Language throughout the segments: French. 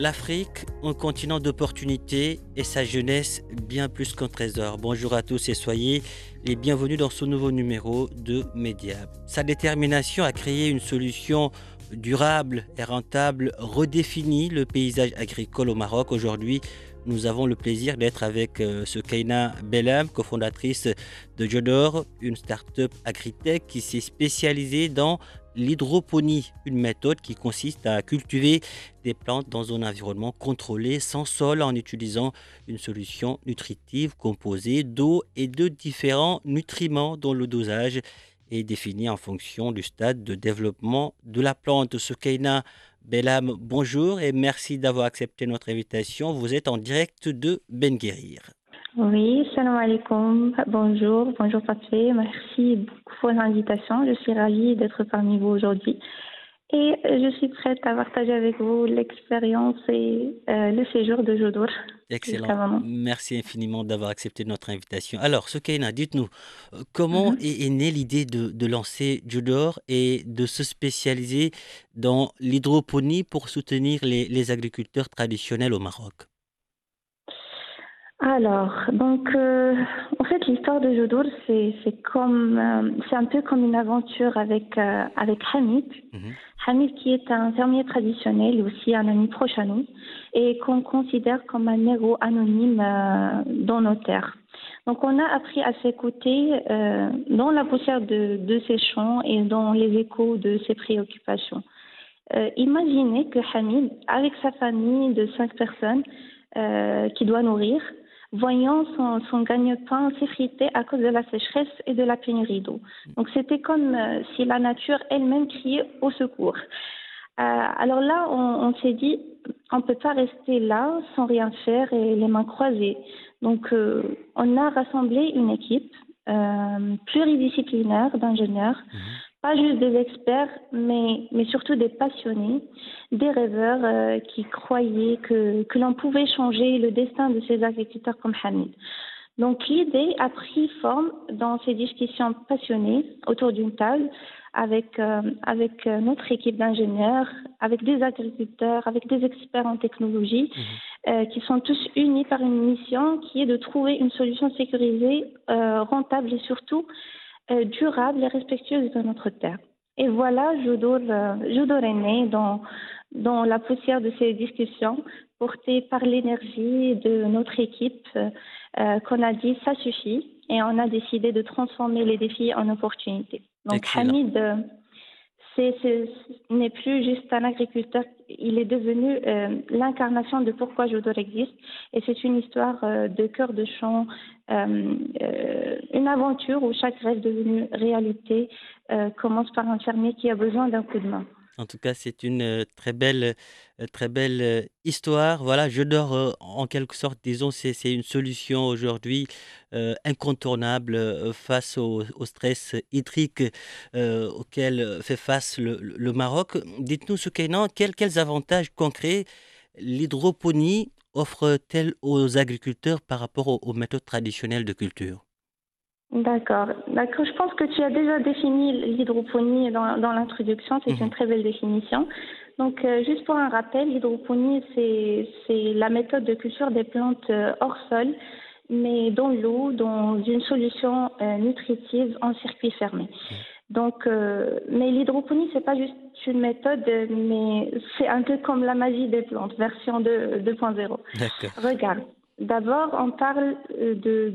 L'Afrique, un continent d'opportunités et sa jeunesse bien plus qu'un trésor. Bonjour à tous et soyez les bienvenus dans ce nouveau numéro de Mediap. Sa détermination à créer une solution durable et rentable redéfinit le paysage agricole au Maroc. Aujourd'hui, nous avons le plaisir d'être avec euh, Sukaina Bellam, cofondatrice de Jodor, une start-up agritech qui s'est spécialisée dans l'hydroponie, une méthode qui consiste à cultiver des plantes dans un environnement contrôlé sans sol en utilisant une solution nutritive composée d'eau et de différents nutriments dont le dosage est défini en fonction du stade de développement de la plante. Sukaina Bellam, bonjour et merci d'avoir accepté notre invitation. Vous êtes en direct de Ben Guérir. Oui, salam alaikum. Bonjour, bonjour Patrick. Merci beaucoup pour l'invitation. Je suis ravie d'être parmi vous aujourd'hui. Et je suis prête à partager avec vous l'expérience et euh, le séjour de Jodour. Excellent. Merci infiniment d'avoir accepté notre invitation. Alors, Sokeina, dites-nous, euh, comment Mhm. est, est née l'idée de, de lancer Jodor et de se spécialiser dans l'hydroponie pour soutenir les, les agriculteurs traditionnels au Maroc? Alors, donc, euh, en fait, l'histoire de Jodour, c'est c'est comme, euh, c'est un peu comme une aventure avec euh, avec Hamid. Mhm. Hamid, qui est un fermier traditionnel, aussi un ami proche à nous, et qu'on considère comme un héros anonyme euh, dans nos terres. Donc, on a appris à s'écouter euh, dans la poussière de, de ses chants et dans les échos de ses préoccupations. Euh, imaginez que Hamid, avec sa famille de cinq personnes euh, qui doit nourrir, voyant son, son gagne-pain s'effriter à cause de la sécheresse et de la pénurie d'eau. Donc c'était comme euh, si la nature elle-même criait au secours. Euh, alors là, on, s'est dit, on ne peut pas rester là sans rien faire et les mains croisées. Donc euh, on a rassemblé une équipe pluridisciplinaire d'ingénieurs, pas juste des experts, mais, mais surtout des passionnés, des rêveurs euh, qui croyaient que, que l'on pouvait changer le destin de ces agriculteurs comme Hamid. Donc l'idée a pris forme dans ces discussions passionnées autour d'une table avec, euh, avec euh, notre équipe d'ingénieurs, avec des agriculteurs, avec des experts en technologie, euh, qui sont tous unis par une mission qui est de trouver une solution sécurisée, rentable et surtout durable et respectueuse de notre terre. Et voilà, euh, Jodour est né dans, dans la poussière de ces discussions, porté par l'énergie de notre équipe, euh, euh, qu'on a dit ça suffit, et on a décidé de transformer les défis en opportunités. Donc Excellent. Hamid, euh, ce n'est plus juste un agriculteur, il est devenu euh, l'incarnation de pourquoi Jodour existe, et c'est une histoire euh, de cœur de champ, euh, une aventure où chaque rêve devenu réalité commence par un fermier qui a besoin d'un coup de main. En tout cas, c'est une très belle, histoire. Voilà, je dors en quelque sorte, disons, c'est une solution aujourd'hui incontournable face au, stress hydrique auquel fait face le, Maroc. Dites-nous, Soukeyna, quels, quels avantages concrets l'hydroponie offre-t-elle aux agriculteurs par rapport aux méthodes traditionnelles de culture? D'accord. D'accord. Je pense que tu as déjà défini l'hydroponie dans, dans l'introduction. C'est Mhm. une très belle définition. Donc, euh, juste pour un rappel, l'hydroponie, c'est c'est la méthode de culture des plantes euh, hors sol, mais dans l'eau, dans une solution euh, nutritive en circuit fermé. Donc, euh, mais l'hydroponie, c'est pas juste une méthode, mais c'est un peu comme la magie des plantes, version 2 2.0. D'accord. Regarde, D'abord, on parle de,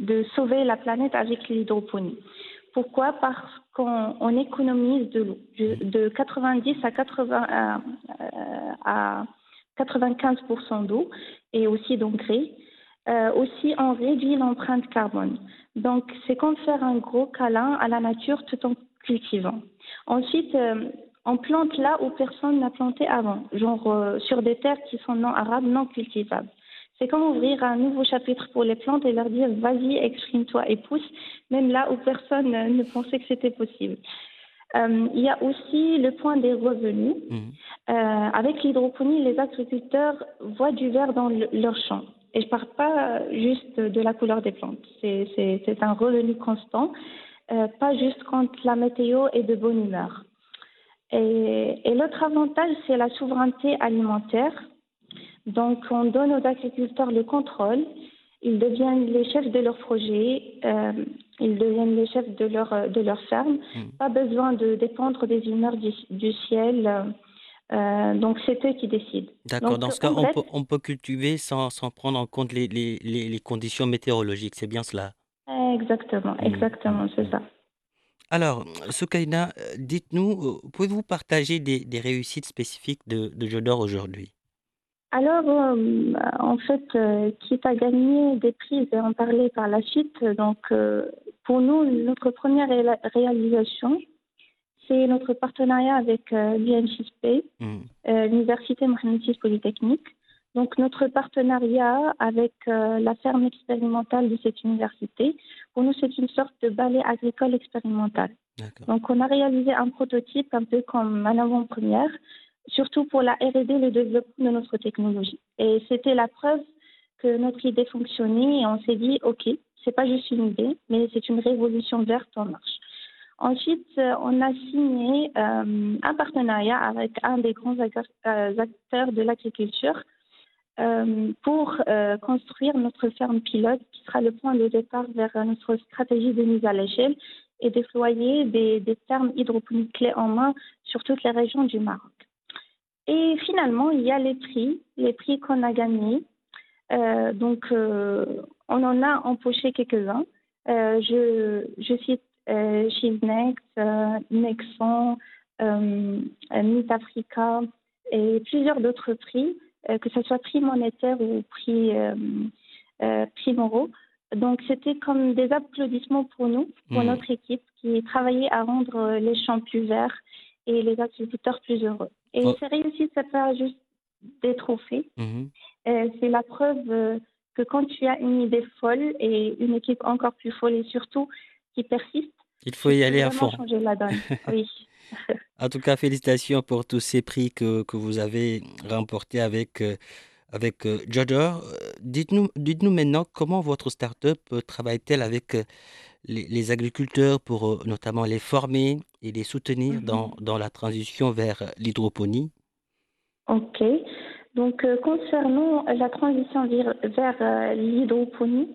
de, sauver la planète avec l'hydroponie. Pourquoi? Parce qu'on économise de l'eau. De 90 à, 80, à 95% d'eau et aussi d'engrais. Euh, aussi, on réduit l'empreinte carbone. Donc, c'est comme faire un gros câlin à la nature tout en cultivant. Ensuite, euh, on plante là où personne n'a planté avant, genre euh, sur des terres qui sont non arabes, non cultivables. C'est comme ouvrir un nouveau chapitre pour les plantes et leur dire vas-y, exprime-toi et pousse, même là où personne ne pensait que c'était possible. Euh, il y a aussi le point des revenus. Mmh. Euh, avec l'hydroponie, les agriculteurs voient du vert dans leur champ. Et je ne parle pas juste de la couleur des plantes. C'est un revenu constant, euh, pas juste quand la météo est de bonne humeur. Et, et l'autre avantage, c'est la souveraineté alimentaire. Donc, on donne aux agriculteurs le contrôle. Ils deviennent les chefs de leur projet. Euh, ils deviennent les chefs de leur, euh, de leur ferme. Hmm. Pas besoin de dépendre des humeurs du, ciel. Euh, donc, c'est eux qui décident. D'accord. Dans ce cas, on, peut, on, peut, cultiver sans, sans prendre en compte les, les, les, conditions météorologiques. C'est bien cela? Exactement, hmm. exactement, c'est ça. Alors, Soukaina, dites-nous, pouvez-vous partager des, des réussites spécifiques de, de Jodor aujourd'hui? Alors, euh, en fait, euh, qui a gagné des prix, et en parler par la suite. Donc, euh, pour nous, notre première réalisation, c'est notre partenariat avec l'UNCSP, mmh. l'Université Mohamed Polytechnique. Donc, notre partenariat avec la ferme expérimentale de cette université, pour nous, c'est une sorte de balai agricole expérimental. Donc, on a réalisé un prototype un peu comme un avant-première surtout pour la R&D, le développement de notre technologie. Et c'était la preuve que notre idée fonctionnait et on s'est dit, OK, c'est pas juste une idée, mais c'est une révolution verte en marche. Ensuite, euh, on a signé euh, un partenariat avec un des grands euh, acteurs de l'agriculture pour construire notre ferme pilote qui sera le point de départ vers notre stratégie de mise à l'échelle et déployer des, des fermes hydroponiques clés en main sur toutes les régions du Maroc. Et finalement, il y a les prix, les prix qu'on a gagnés. Euh, donc, euh, on en a empoché quelques-uns. Euh, je, je cite euh, Next, Nexon, Meet Africa et plusieurs d'autres prix, que ce soit prix monétaire ou prix, prix moraux. Donc, c'était comme des applaudissements pour nous, pour mmh. notre équipe, qui travaillait à rendre les champs plus verts et les agriculteurs plus heureux. Et oh. c'est réussi, ça pas juste des trophées. Mhm. Euh, c'est la preuve euh, que quand tu as une idée folle et une équipe encore plus folle et surtout qui persiste, il faut y aller à fond. changer la donne. oui. en tout cas, félicitations pour tous ces prix que, que vous avez remportés avec, euh, avec Jodor. Dites-nous dites maintenant comment votre start-up travaille-t-elle avec les, agriculteurs pour notamment les former et les soutenir dans, mhm. dans, la transition vers l'hydroponie Ok. Donc, concernant la transition vers, vers l'hydroponie,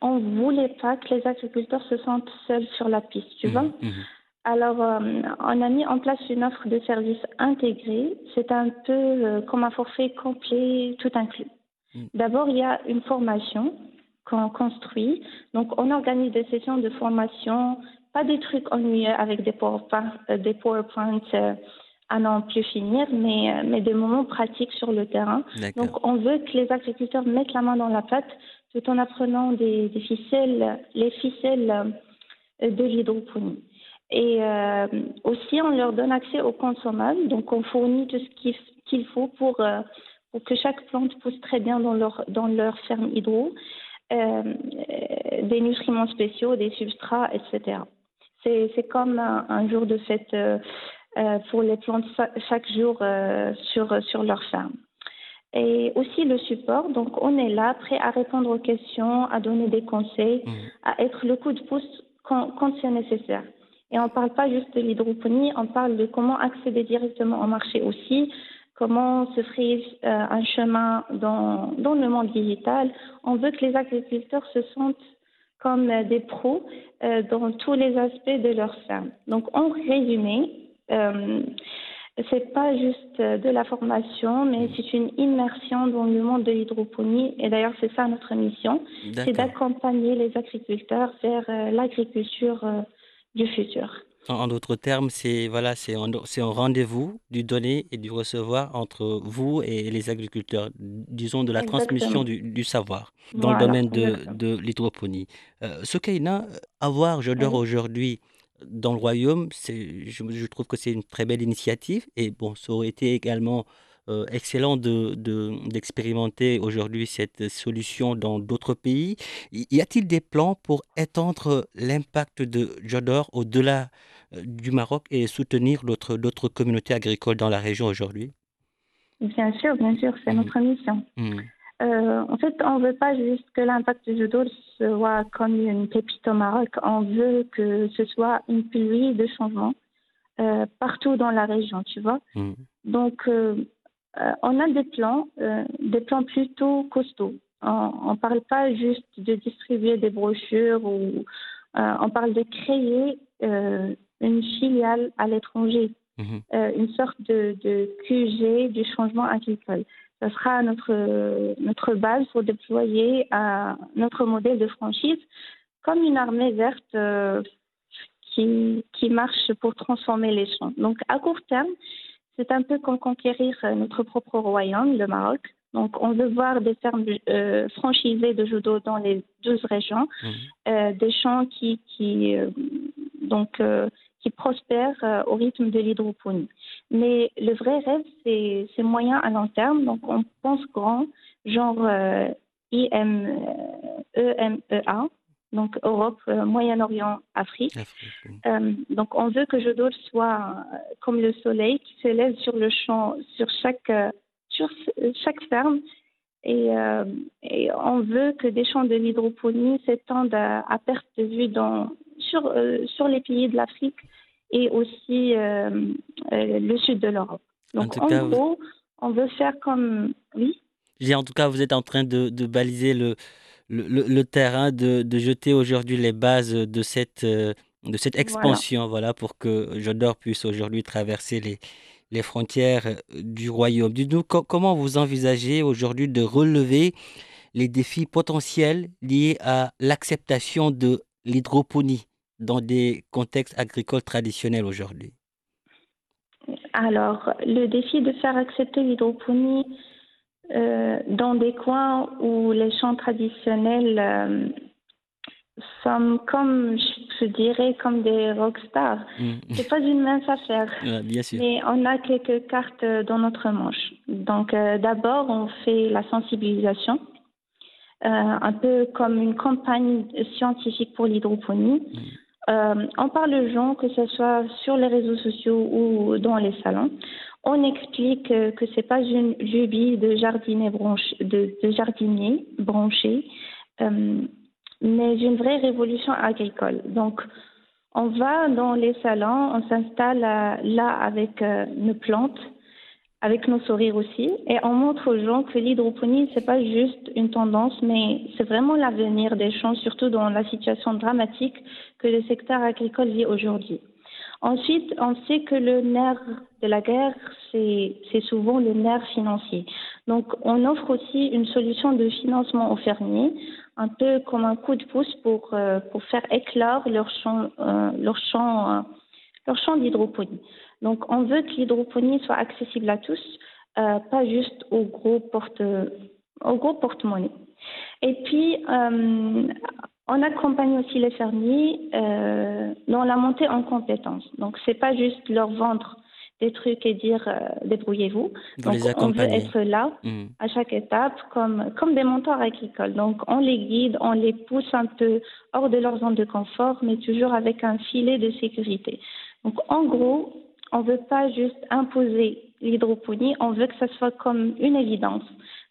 on ne voulait pas que les agriculteurs se sentent seuls sur la piste, tu vois? Mhm, mhm. Alors, on a mis en place une offre de services intégrée. C'est un peu comme un forfait complet, tout inclus. D'abord, il y a une formation qu'on construit. Donc, on organise des sessions de formation, pas des trucs ennuyeux avec des PowerPoint, euh, des PowerPoints euh, à n'en plus finir, mais, euh, mais des moments pratiques sur le terrain. Donc, on veut que les agriculteurs mettent la main dans la pâte tout en apprenant des, ficelles, les ficelles de l'hydroponie. Et aussi, on leur donne accès aux consommables. Donc, on fournit tout ce qu'il faut pour, pour que chaque plante pousse très bien dans leur, dans leur ferme hydro. Euh, des nutriments spéciaux, des substrats, etc. C'est comme un, jour de fête euh, euh, pour les plantes chaque jour sur, sur leur ferme. Et aussi le support, donc on est là, prêt à répondre aux questions, à donner des conseils, mmh. à être le coup de pouce quand, quand c'est nécessaire. Et on ne parle pas juste de l'hydroponie, on parle de comment accéder directement au marché aussi, comment se euh, un chemin dans, dans le monde digital. On veut que les agriculteurs se sentent comme des pros euh, dans tous les aspects de leur ferme. Donc, en résumé, euh, c'est pas juste de la formation, mais c'est une immersion dans le monde de l'hydroponie. Et d'ailleurs, c'est ça notre mission, c'est d'accompagner les agriculteurs vers euh, l'agriculture euh, du futur. En d'autres termes, c'est voilà, c'est un, un rendez-vous du donner et du recevoir entre vous et les agriculteurs, disons de la transmission du, savoir dans le domaine de, de l'hydroponie. Euh, je dors aujourd'hui, dans le royaume, je, je, trouve que c'est une très belle initiative. Et bon, ça aurait été également euh, excellent d'expérimenter de, aujourd'hui cette solution dans d'autres pays. Y a-t-il des plans pour étendre l'impact de Jodor au-delà du Maroc et soutenir d'autres communautés agricoles dans la région aujourd'hui? Bien sûr, bien sûr, c'est notre mission. Mmh. Euh, en fait, on ne veut pas juste que l'impact du judo soit comme une pépite au Maroc. On veut que ce soit une pluie de changement euh, partout dans la région, tu vois. Mm. Donc, euh, on a des plans, des plans plutôt costauds. On ne parle pas juste de distribuer des brochures ou on parle de créer une filiale à l'étranger, mm-hmm. une sorte de, de QG du changement agricole ce sera notre, notre base pour déployer euh, notre modèle de franchise comme une armée verte euh, qui, qui marche pour transformer les champs. Donc, à court terme, c'est un peu comme conquérir notre propre royaume, le Maroc. Donc, on veut voir des fermes euh, franchisées de judo dans les 12 régions, mmh. des champs qui, qui donc, qui prospèrent euh, au rythme de l'hydroponie. Mais le vrai rêve, c'est moyen à long terme. Donc, on pense grand, genre euh, IM, EMEA, donc Europe, euh, Moyen-Orient, Afrique. donc, on veut que Jodol soit comme le soleil qui s'élève sur le champ, sur chaque, sur chaque ferme. Et, et, on veut que des champs de l'hydroponie s'étendent à, à, perte de vue dans, sur, euh, sur les pays de l'Afrique et aussi euh, euh, le sud de l'Europe. Donc en, gros, on veut faire comme... Oui? En tout cas, vous êtes en train de, de baliser le, le, le, terrain, de, de jeter aujourd'hui les bases de cette, de cette expansion, voilà, pour que Jodor puisse aujourd'hui traverser les, les frontières du royaume. Dites-nous comment vous envisagez aujourd'hui de relever les défis potentiels liés à l'acceptation de l'hydroponie? Dans des contextes agricoles traditionnels aujourd'hui? Alors, le défi de faire accepter l'hydroponie euh, dans des coins où les champs traditionnels euh, sont comme, je dirais, comme des rockstars. Mm. C'est pas une mince affaire. bien sûr. Mais on a quelques cartes dans notre manche. Donc, euh, d'abord, on fait la sensibilisation. un peu comme une campagne scientifique pour l'hydroponie. Mm. Euh, on parle aux gens, que ce soit sur les réseaux sociaux ou dans les salons. On explique que ce n'est pas une lubie de jardinier, branché, de, euh, mais une vraie révolution agricole. Donc, on va dans les salons, on s'installe là avec euh, nos plantes, avec nos sourires aussi, et on montre aux gens que l'hydroponie, c'est pas juste une tendance, mais c'est vraiment l'avenir des champs, surtout dans la situation dramatique que le secteur agricole vit aujourd'hui. Ensuite, on sait que le nerf de la guerre, c'est souvent le nerf financier. Donc, on offre aussi une solution de financement aux fermiers, un peu comme un coup de pouce pour, euh, pour faire éclore leur champ, euh, leur champ, euh, leur champ d'hydroponie. Donc, on veut que l'hydroponie soit accessible à tous, euh, pas juste aux gros porte, aux gros porte-monnaie. Et puis, euh, on accompagne aussi les fermiers euh, dans la montée en compétences. Donc, c'est pas juste leur vendre des trucs et dire euh, débrouillez-vous. Donc, on veut être là mmh. à chaque étape comme, comme des mentors agricoles. Donc, on les guide, on les pousse un peu hors de leur zone de confort, mais toujours avec un filet de sécurité. Donc, en gros, on ne veut pas juste imposer l'hydroponie, on veut que ça soit comme une évidence.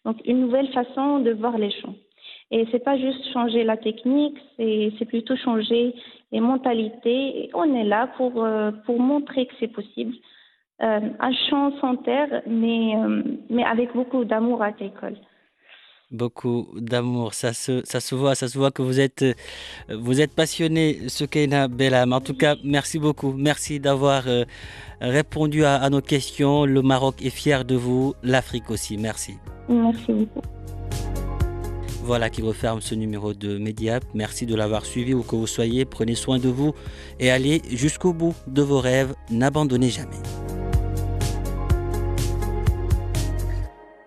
Donc, une nouvelle façon de voir les champs. Et c'est pas juste changer la technique, c'est plutôt changer les mentalités. On est là pour, euh, pour montrer que c'est possible. Euh, un champ sans terre, mais, euh, mais avec beaucoup d'amour agricole. Beaucoup d'amour, ça se, ça se voit, ça se voit que vous êtes, euh, vous êtes passionné, Soukaina Bellam. En tout cas, merci beaucoup. Merci d'avoir euh, répondu à, à nos questions. Le Maroc est fier de vous, l'Afrique aussi. Merci. Merci beaucoup. Voilà qui referme ce numéro de Mediap. Merci de l'avoir suivi où que vous soyez. Prenez soin de vous et allez jusqu'au bout de vos rêves. N'abandonnez jamais.